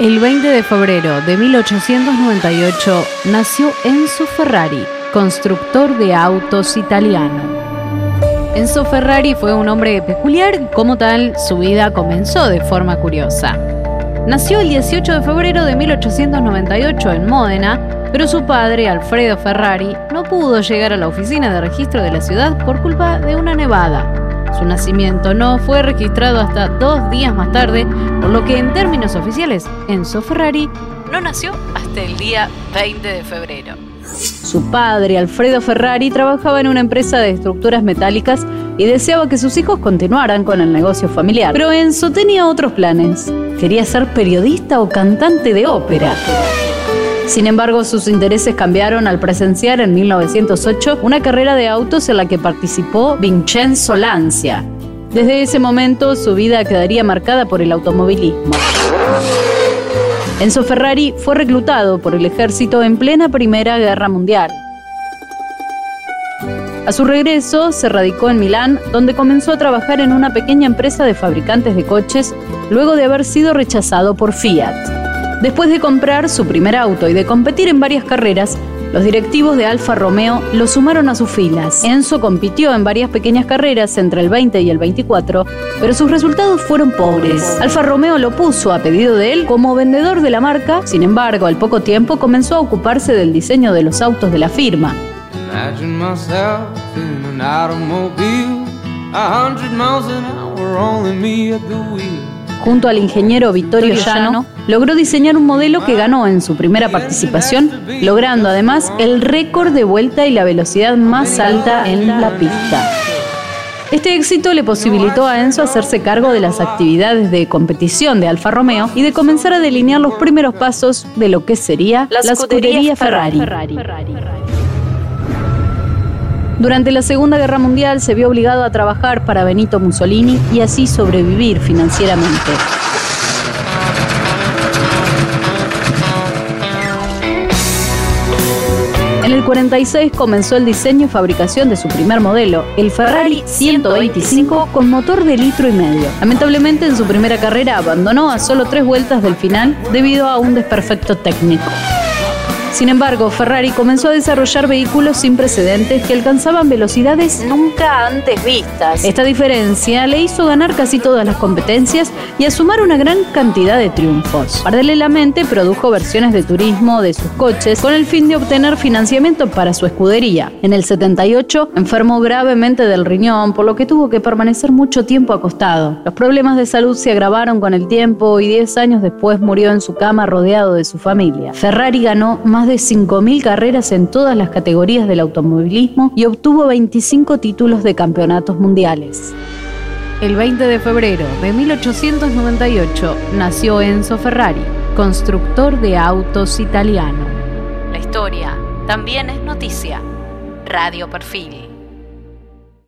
El 20 de febrero de 1898 nació Enzo Ferrari, constructor de autos italiano. Enzo Ferrari fue un hombre peculiar como tal su vida comenzó de forma curiosa. Nació el 18 de febrero de 1898 en Módena, pero su padre, Alfredo Ferrari, no pudo llegar a la oficina de registro de la ciudad por culpa de una nevada. Su nacimiento no fue registrado hasta dos días más tarde, por lo que en términos oficiales, Enzo Ferrari no nació hasta el día 20 de febrero. Su padre, Alfredo Ferrari, trabajaba en una empresa de estructuras metálicas y deseaba que sus hijos continuaran con el negocio familiar. Pero Enzo tenía otros planes. Quería ser periodista o cantante de ópera. Sin embargo, sus intereses cambiaron al presenciar en 1908 una carrera de autos en la que participó Vincenzo Lancia. Desde ese momento su vida quedaría marcada por el automovilismo. Enzo Ferrari fue reclutado por el ejército en plena Primera Guerra Mundial. A su regreso, se radicó en Milán, donde comenzó a trabajar en una pequeña empresa de fabricantes de coches, luego de haber sido rechazado por Fiat. Después de comprar su primer auto y de competir en varias carreras, los directivos de Alfa Romeo lo sumaron a sus filas. Enzo compitió en varias pequeñas carreras entre el 20 y el 24, pero sus resultados fueron pobres. Alfa Romeo lo puso a pedido de él como vendedor de la marca, sin embargo, al poco tiempo comenzó a ocuparse del diseño de los autos de la firma. Junto al ingeniero Vittorio Llano, logró diseñar un modelo que ganó en su primera participación, logrando además el récord de vuelta y la velocidad más alta en la pista. Este éxito le posibilitó a Enzo hacerse cargo de las actividades de competición de Alfa Romeo y de comenzar a delinear los primeros pasos de lo que sería la, escudería Ferrari. Durante la Segunda Guerra Mundial se vio obligado a trabajar para Benito Mussolini y así sobrevivir financieramente. En el 46 comenzó el diseño y fabricación de su primer modelo, el Ferrari 125 con motor de litro y medio. Lamentablemente en su primera carrera abandonó a solo tres vueltas del final debido a un desperfecto técnico. Sin embargo, Ferrari comenzó a desarrollar vehículos sin precedentes que alcanzaban velocidades nunca antes vistas. Esta diferencia le hizo ganar casi todas las competencias y a sumar una gran cantidad de triunfos. Paralelamente, produjo versiones de turismo de sus coches con el fin de obtener financiamiento para su escudería. En el 78 enfermó gravemente del riñón, por lo que tuvo que permanecer mucho tiempo acostado. Los problemas de salud se agravaron con el tiempo y 10 años después murió en su cama rodeado de su familia. Ferrari ganó más de 5.000 carreras en todas las categorías del automovilismo y obtuvo 25 títulos de campeonatos mundiales. El 20 de febrero de 1898 nació Enzo Ferrari, constructor de autos italiano. La historia también es noticia. Radio Perfil.